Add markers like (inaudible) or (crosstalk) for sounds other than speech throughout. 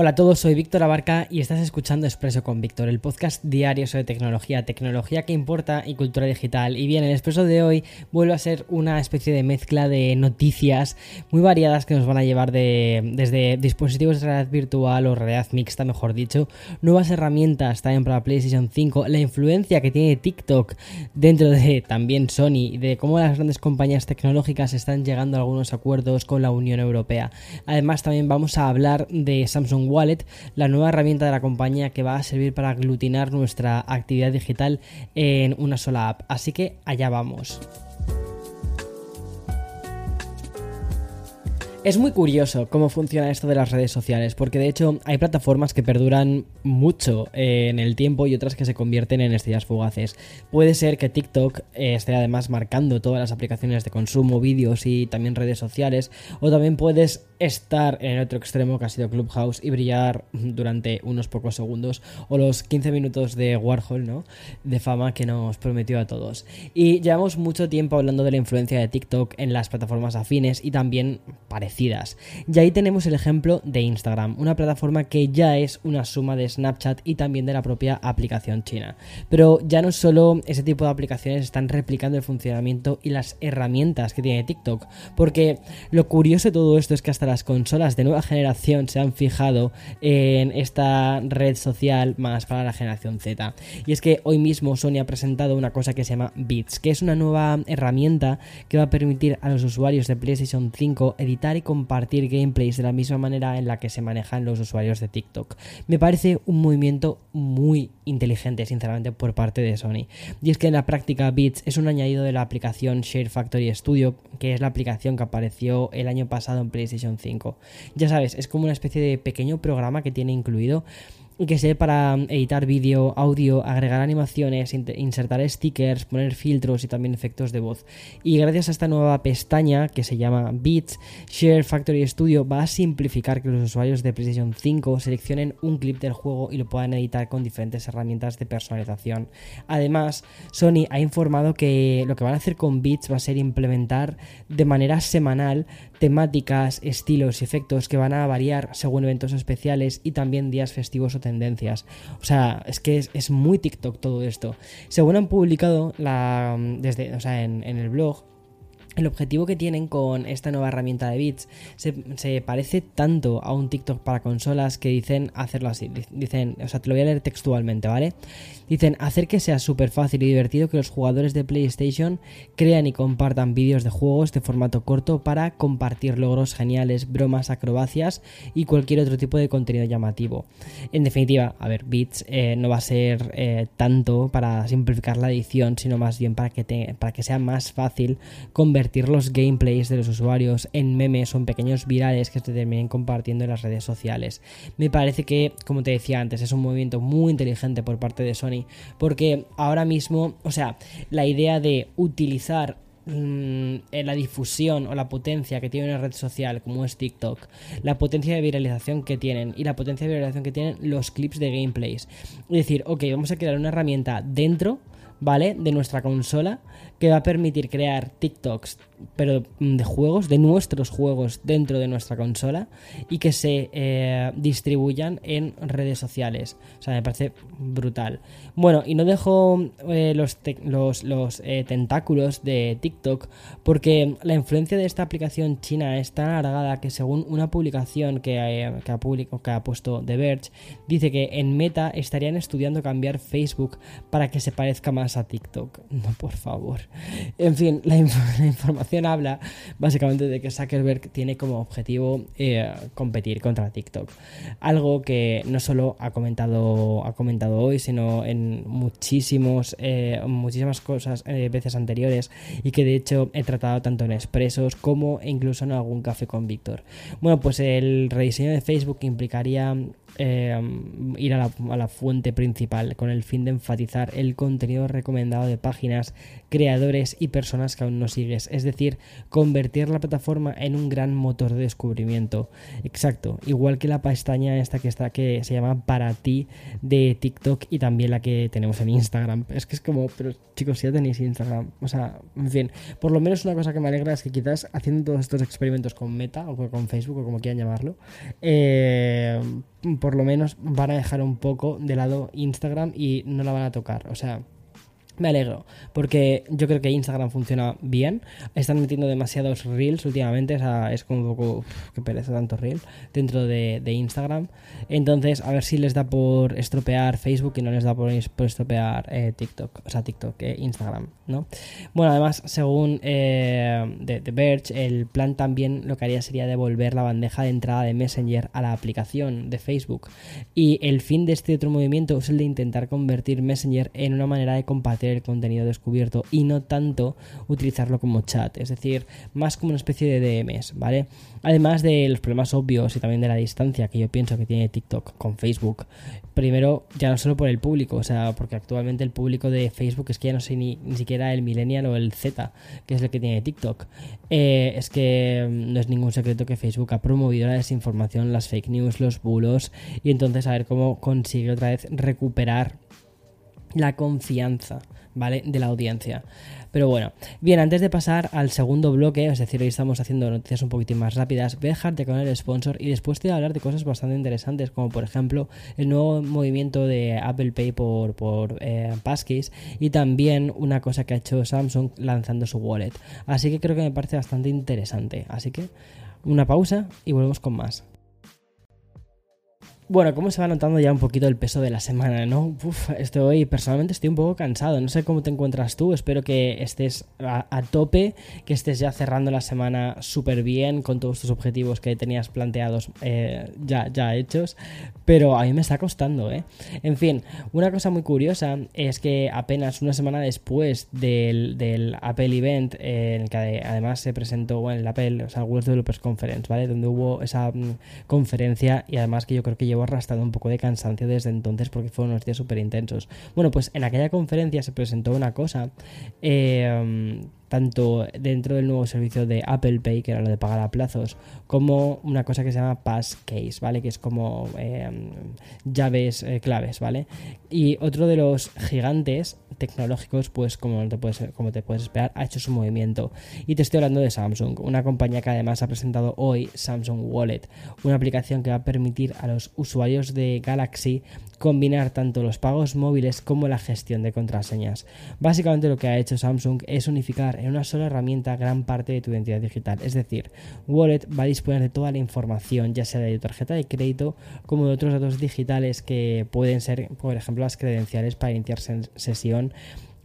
Hola a todos, soy Víctor Abarca y estás escuchando Expreso con Víctor, el podcast diario sobre tecnología, tecnología que importa y cultura digital. Y bien, el Expreso de hoy vuelve a ser una especie de mezcla de noticias muy variadas que nos van a llevar de, desde dispositivos de realidad virtual o realidad mixta, mejor dicho, nuevas herramientas también para PlayStation 5, la influencia que tiene TikTok dentro de también Sony, de cómo las grandes compañías tecnológicas están llegando a algunos acuerdos con la Unión Europea. Además, también vamos a hablar de Samsung Wallet, la nueva herramienta de la compañía que va a servir para aglutinar nuestra actividad digital en una sola app. Así que allá vamos. Es muy curioso cómo funciona esto de las redes sociales, porque de hecho hay plataformas que perduran mucho en el tiempo y otras que se convierten en estrellas fugaces. Puede ser que TikTok eh, esté además marcando todas las aplicaciones de consumo, vídeos y también redes sociales, o también puedes estar en el otro extremo que ha sido Clubhouse y brillar durante unos pocos segundos o los 15 minutos de Warhol, ¿no? De fama que nos prometió a todos. Y llevamos mucho tiempo hablando de la influencia de TikTok en las plataformas afines y también parece y ahí tenemos el ejemplo de Instagram, una plataforma que ya es una suma de Snapchat y también de la propia aplicación china. Pero ya no solo ese tipo de aplicaciones están replicando el funcionamiento y las herramientas que tiene TikTok, porque lo curioso de todo esto es que hasta las consolas de nueva generación se han fijado en esta red social más para la generación Z. Y es que hoy mismo Sony ha presentado una cosa que se llama Beats, que es una nueva herramienta que va a permitir a los usuarios de PlayStation 5 editar compartir gameplays de la misma manera en la que se manejan los usuarios de TikTok. Me parece un movimiento muy inteligente, sinceramente, por parte de Sony. Y es que en la práctica Beats es un añadido de la aplicación Share Factory Studio, que es la aplicación que apareció el año pasado en PlayStation 5. Ya sabes, es como una especie de pequeño programa que tiene incluido que sirve para editar vídeo, audio, agregar animaciones, insertar stickers, poner filtros y también efectos de voz. Y gracias a esta nueva pestaña que se llama Beats, Share Factory Studio va a simplificar que los usuarios de PlayStation 5 seleccionen un clip del juego y lo puedan editar con diferentes herramientas de personalización. Además, Sony ha informado que lo que van a hacer con Beats va a ser implementar de manera semanal temáticas, estilos y efectos que van a variar según eventos especiales y también días festivos o tendencias. O sea, es que es, muy TikTok todo esto. Según han publicado la, desde, o sea, en, en el blog, el objetivo que tienen con esta nueva herramienta de bits se, parece tanto a un TikTok para consolas que dicen hacerlo así. Dicen, o sea, te lo voy a leer textualmente, ¿vale? Dicen hacer que sea súper fácil y divertido que los jugadores de PlayStation crean y compartan vídeos de juegos de formato corto para compartir logros geniales, bromas, acrobacias y cualquier otro tipo de contenido llamativo. En definitiva, a ver, bits eh, no va a ser eh, tanto para simplificar la edición, sino más bien para que, para que sea más fácil convertir convertir los gameplays de los usuarios en memes o en pequeños virales que se terminen compartiendo en las redes sociales. Me parece que, como te decía antes, es un movimiento muy inteligente por parte de Sony, porque ahora mismo, o sea, la idea de utilizar mm, la difusión o la potencia que tiene una red social como es TikTok, la potencia de viralización que tienen y la potencia de viralización que tienen los clips de gameplays. Es decir, ok, vamos a crear una herramienta dentro, ¿vale? De nuestra consola que va a permitir crear TikToks, pero de juegos, de nuestros juegos dentro de nuestra consola y que se eh, distribuyan en redes sociales. O sea, me parece brutal. Bueno, y no dejo eh, los, los, eh, tentáculos de TikTok porque la influencia de esta aplicación china es tan alargada que según una publicación que, que, ha, que ha puesto The Verge, dice que en Meta estarían estudiando cambiar Facebook para que se parezca más a TikTok. No, por favor. En fin, (laughs) la, información habla básicamente de que Zuckerberg tiene como objetivo eh, competir contra TikTok. Algo que no solo ha comentado, ha comentado hoy, sino en muchísimos, eh, muchísimas cosas eh, veces anteriores y que de hecho he tratado tanto en expresos como incluso en algún café con Víctor. Bueno, pues el rediseño de Facebook implicaría ir a la, fuente principal con el fin de enfatizar el contenido recomendado de páginas, creadores y personas que aún no sigues. Es decir, convertir la plataforma en un gran motor de descubrimiento. Exacto, igual que la pestaña esta que está que se llama para ti de TikTok y también la que tenemos en Instagram. Es que es como, pero chicos, ya tenéis Instagram. O sea, en fin, por lo menos una cosa que me alegra es que quizás haciendo todos estos experimentos con Meta o con Facebook o como quieran llamarlo, eh, por lo menos van a dejar un poco de lado Instagram y no la van a tocar. O sea, me alegro, porque yo creo que Instagram funciona bien. Están metiendo demasiados reels últimamente, o sea, es como un poco que pereza tanto reel dentro de, Instagram. Entonces, a ver si les da por estropear Facebook y no les da por, estropear eh, TikTok, o sea, TikTok, eh, Instagram, ¿no? Bueno, además, según eh, The, Verge, el plan también lo que haría sería devolver la bandeja de entrada de Messenger a la aplicación de Facebook. Y el fin de este otro movimiento es el de intentar convertir Messenger en una manera de compartir el contenido descubierto y no tanto utilizarlo como chat, es decir, más como una especie de DMs, ¿vale? Además de los problemas obvios y también de la distancia que yo pienso que tiene TikTok con Facebook. Primero, ya no solo por el público, o sea, porque actualmente el público de Facebook es que ya no sé ni, siquiera el millennial o el Z, que es el que tiene TikTok. Eh, es que mm, no es ningún secreto que Facebook ha promovido la desinformación, las fake news, los bulos, y entonces a ver cómo consigue otra vez recuperar la confianza, ¿vale? De la audiencia. Pero bueno, bien, antes de pasar al segundo bloque, es decir, hoy estamos haciendo noticias un poquitín más rápidas, voy a dejarte con el sponsor y después te voy a hablar de cosas bastante interesantes, como por ejemplo el nuevo movimiento de Apple Pay por, por eh, Passkeys y también una cosa que ha hecho Samsung lanzando su wallet. Así que creo que me parece bastante interesante. Así que una pausa y volvemos con más. Bueno, como se va notando ya un poquito el peso de la semana, ¿no? Uf, estoy, personalmente estoy un poco cansado. No sé cómo te encuentras tú. Espero que estés a, tope, que estés ya cerrando la semana súper bien con todos tus objetivos que tenías planteados eh, ya, ya hechos. Pero a mí me está costando, ¿eh? En fin, una cosa muy curiosa es que apenas una semana después del, Apple Event, eh, en el que además se presentó bueno, el Apple, o sea, World Developers Conference, ¿vale? Donde hubo esa mm, conferencia y además que yo creo que llevó arrastrado un poco de cansancio desde entonces porque fueron unos días súper intensos. Bueno, pues en aquella conferencia se presentó una cosa eh, tanto dentro del nuevo servicio de Apple Pay, que era lo de pagar a plazos, como una cosa que se llama Passcase, ¿vale? Que es como em, llaves eh, claves, ¿vale? Y otro de los gigantes tecnológicos, pues como te, puedes, como te puedes esperar, ha hecho su movimiento. Y te estoy hablando de Samsung, una compañía que además ha presentado hoy Samsung Wallet, una aplicación que va a permitir a los usuarios de Galaxy combinar tanto los pagos móviles como la gestión de contraseñas. Básicamente lo que ha hecho Samsung es unificar en una sola herramienta gran parte de tu identidad digital. Es decir, Wallet va a disponer de toda la información, ya sea de tu tarjeta de crédito como de otros datos digitales que pueden ser, por ejemplo, las credenciales para iniciar sesión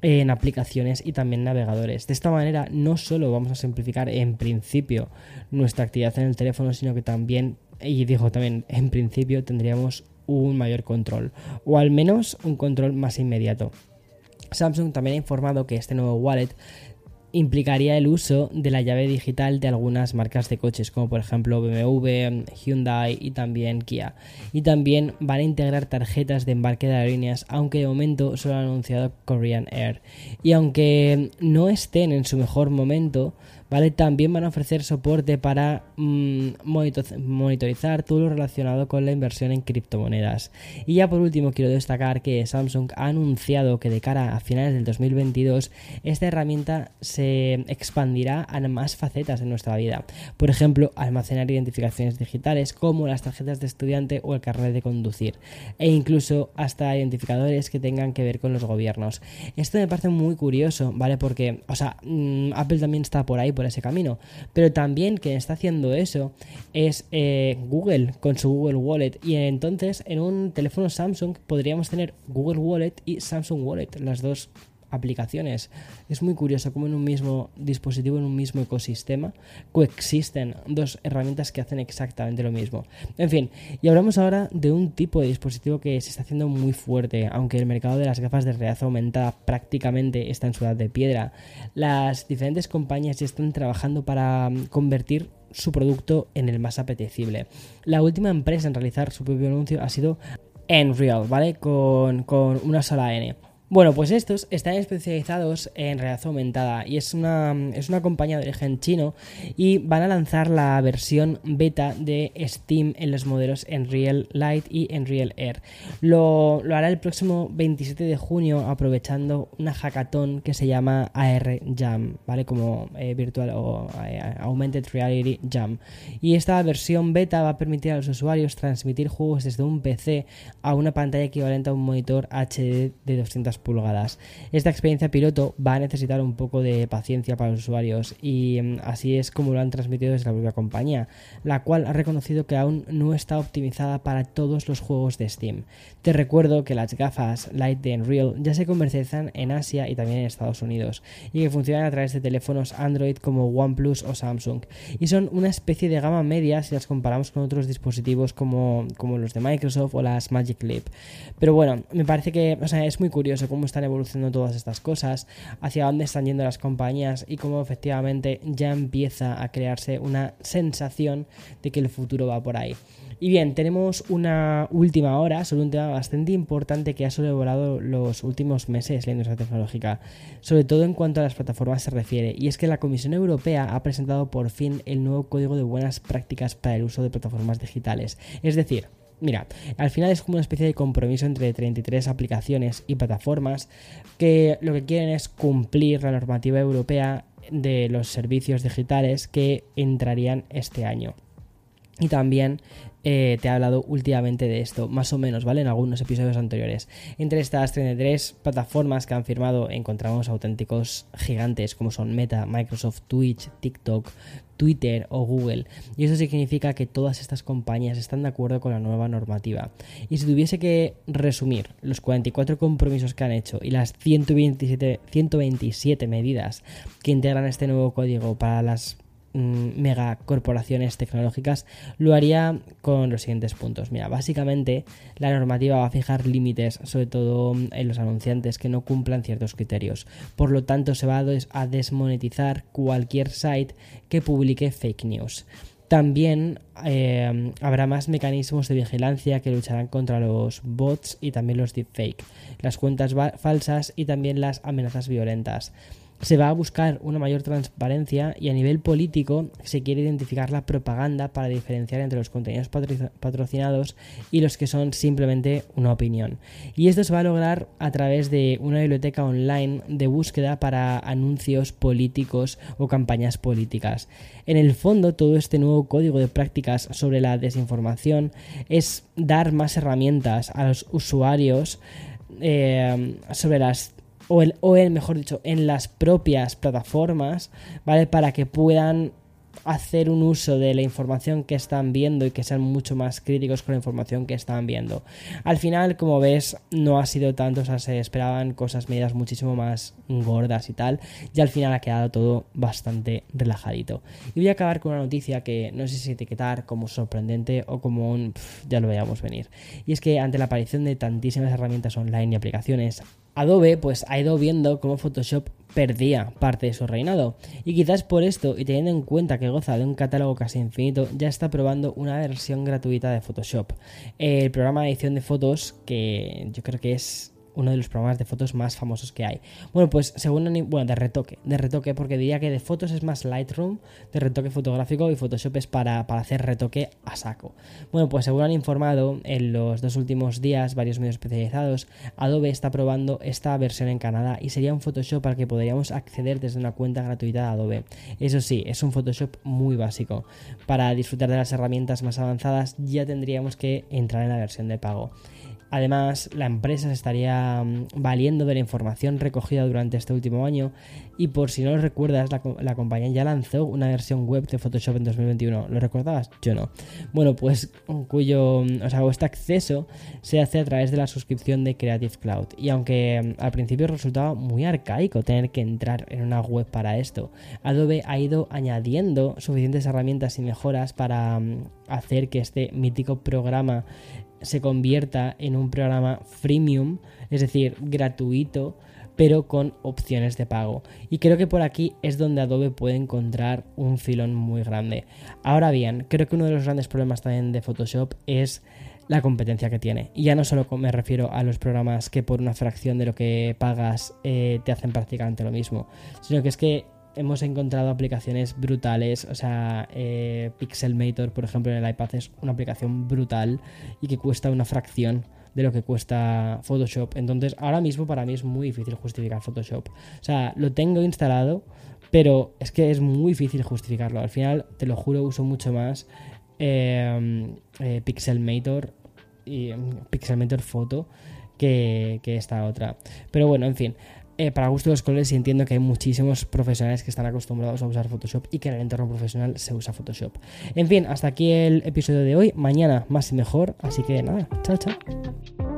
en aplicaciones y también navegadores. De esta manera no solo vamos a simplificar en principio nuestra actividad en el teléfono, sino que también, y digo también en principio, tendríamos un mayor control, o al menos un control más inmediato. Samsung también ha informado que este nuevo wallet implicaría el uso de la llave digital de algunas marcas de coches, como por ejemplo BMW, Hyundai y también Kia. Y también van a integrar tarjetas de embarque de aerolíneas, aunque de momento solo ha anunciado Korean Air. Y aunque no estén en su mejor momento, También van a ofrecer soporte para mm, monitorizar todo lo relacionado con la inversión en criptomonedas. Y ya por último quiero destacar que Samsung ha anunciado que de cara a finales del 2022 esta herramienta se expandirá a más facetas de nuestra vida. Por ejemplo, almacenar identificaciones digitales como las tarjetas de estudiante o el carnet de conducir. E incluso hasta identificadores que tengan que ver con los gobiernos. Esto me parece muy curioso, ¿vale? Porque, o sea, mm, Apple también está por ahí por ese camino. Pero también quien está haciendo eso es eh, Google con su Google Wallet. Y entonces en un teléfono Samsung podríamos tener Google Wallet y Samsung Wallet, las dos aplicaciones. Es muy curioso cómo en un mismo dispositivo, en un mismo ecosistema, coexisten dos herramientas que hacen exactamente lo mismo. En fin, y hablamos ahora de un tipo de dispositivo que se está haciendo muy fuerte, aunque el mercado de las gafas de realidad aumentada prácticamente está en su edad de piedra. Las diferentes compañías ya están trabajando para mm, convertir su producto en el más apetecible. La última empresa en realizar su propio anuncio ha sido Enreal, ¿vale? Con, con una sola N. Bueno, pues estos están especializados en realidad aumentada y es una, es una compañía de origen chino y van a lanzar la versión beta de Steam en los modelos Unreal Light y Unreal Air. Lo, lo hará el próximo 27 de junio aprovechando una hackathon que se llama AR Jam, ¿vale? Como eh, virtual o eh, Augmented Reality Jam. Y esta versión beta va a permitir a los usuarios transmitir juegos desde un PC a una pantalla equivalente a un monitor HD de 200 pulgadas. Esta experiencia piloto va a necesitar un poco de paciencia para los usuarios y mm, así es como lo han transmitido desde la propia compañía, la cual ha reconocido que aún no está optimizada para todos los juegos de Steam. Te recuerdo que las gafas Light de Unreal ya se comercializan en Asia y también en Estados Unidos y que funcionan a través de teléfonos Android como OnePlus o Samsung y son una especie de gama media si las comparamos con otros dispositivos como, como los de Microsoft o las Magic Leap. Pero bueno, me parece que es muy curioso cómo están evolucionando todas estas cosas, hacia dónde están yendo las compañías y cómo efectivamente ya empieza a crearse una sensación de que el futuro va por ahí. Y bien, tenemos una última hora sobre un tema bastante importante que ha sobrevolado los últimos meses la industria tecnológica, sobre todo en cuanto a las plataformas se refiere, y es que la Comisión Europea ha presentado por fin el nuevo código de buenas prácticas para el uso de plataformas digitales. Es decir, Mira, al final es como una especie de compromiso entre 33 aplicaciones y plataformas que lo que quieren es cumplir la normativa europea de los servicios digitales que entrarían este año. Y también eh, te he hablado últimamente de esto, más o menos, ¿vale? En algunos episodios anteriores. Entre estas 33 plataformas que han firmado encontramos auténticos gigantes como son Meta, Microsoft, Twitch, TikTok, Twitter o Google. Y eso significa que todas estas compañías están de acuerdo con la nueva normativa. Y si tuviese que resumir los 44 compromisos que han hecho y las 127, 127 medidas que integran este nuevo código para las megacorporaciones tecnológicas, lo haría con los siguientes puntos. Mira, básicamente la normativa va a fijar límites, sobre todo en los anunciantes que no cumplan ciertos criterios. Por lo tanto, se va a desmonetizar cualquier site que publique fake news. También eh, habrá más mecanismos de vigilancia que lucharán contra los bots y también los deepfake, las cuentas falsas y también las amenazas violentas se va a buscar una mayor transparencia y a nivel político se quiere identificar la propaganda para diferenciar entre los contenidos patrocinados y los que son simplemente una opinión. Y esto se va a lograr a través de una biblioteca online de búsqueda para anuncios políticos o campañas políticas. En el fondo, todo este nuevo código de prácticas sobre la desinformación es dar más herramientas a los usuarios eh, sobre las o el, o el, mejor dicho, en las propias plataformas, ¿vale? Para que puedan hacer un uso de la información que están viendo y que sean mucho más críticos con la información que están viendo. Al final, como ves, no ha sido tanto, o sea, se esperaban cosas medidas muchísimo más gordas y tal, y al final ha quedado todo bastante relajadito. Y voy a acabar con una noticia que no sé si etiquetar como sorprendente o como un ya lo veamos venir. Y es que ante la aparición de tantísimas herramientas online y aplicaciones, Adobe pues ha ido viendo cómo Photoshop perdía parte de su reinado. Y quizás por esto, y teniendo en cuenta que goza de un catálogo casi infinito, ya está probando una versión gratuita de Photoshop. El programa de edición de fotos, que yo creo que es uno de los programas de fotos más famosos que hay. Bueno, pues según bueno, de retoque, de retoque, porque diría que de fotos es más Lightroom, de retoque fotográfico y Photoshop es para, para hacer retoque a saco. Bueno, pues según han informado en los dos últimos días varios medios especializados, Adobe está probando esta versión en Canadá y sería un Photoshop al que podríamos acceder desde una cuenta gratuita de Adobe. Eso sí, es un Photoshop muy básico. Para disfrutar de las herramientas más avanzadas ya tendríamos que entrar en la versión de pago. Además, la empresa se estaría mm, valiendo de la información recogida durante este último año y por si no lo recuerdas, la, compañía ya lanzó una versión web de Photoshop en 2021. ¿Lo recordabas? Yo no. Bueno, pues cuyo, o sea, este acceso se hace a través de la suscripción de Creative Cloud. Y aunque mm, al principio resultaba muy arcaico tener que entrar en una web para esto, Adobe ha ido añadiendo suficientes herramientas y mejoras para mm, hacer que este mítico programa se convierta en un programa freemium, es decir, gratuito, pero con opciones de pago. Y creo que por aquí es donde Adobe puede encontrar un filón muy grande. Ahora bien, creo que uno de los grandes problemas también de Photoshop es la competencia que tiene. Y ya no solo me refiero a los programas que por una fracción de lo que pagas eh, te hacen prácticamente lo mismo, sino que es que hemos encontrado aplicaciones brutales. O sea, eh, Pixelmator, por ejemplo, en el iPad es una aplicación brutal y que cuesta una fracción de lo que cuesta Photoshop. Entonces, ahora mismo para mí es muy difícil justificar Photoshop. O sea, lo tengo instalado, pero es que es muy difícil justificarlo. Al final, te lo juro, uso mucho más eh, eh, Pixelmator y Pixelmator Photo que esta otra. Pero bueno, en fin. Eh, para gusto de los colores y entiendo que hay muchísimos profesionales que están acostumbrados a usar Photoshop y que en el entorno profesional se usa Photoshop. En fin, hasta aquí el episodio de hoy. Mañana más y mejor. Así que nada, chao, chao.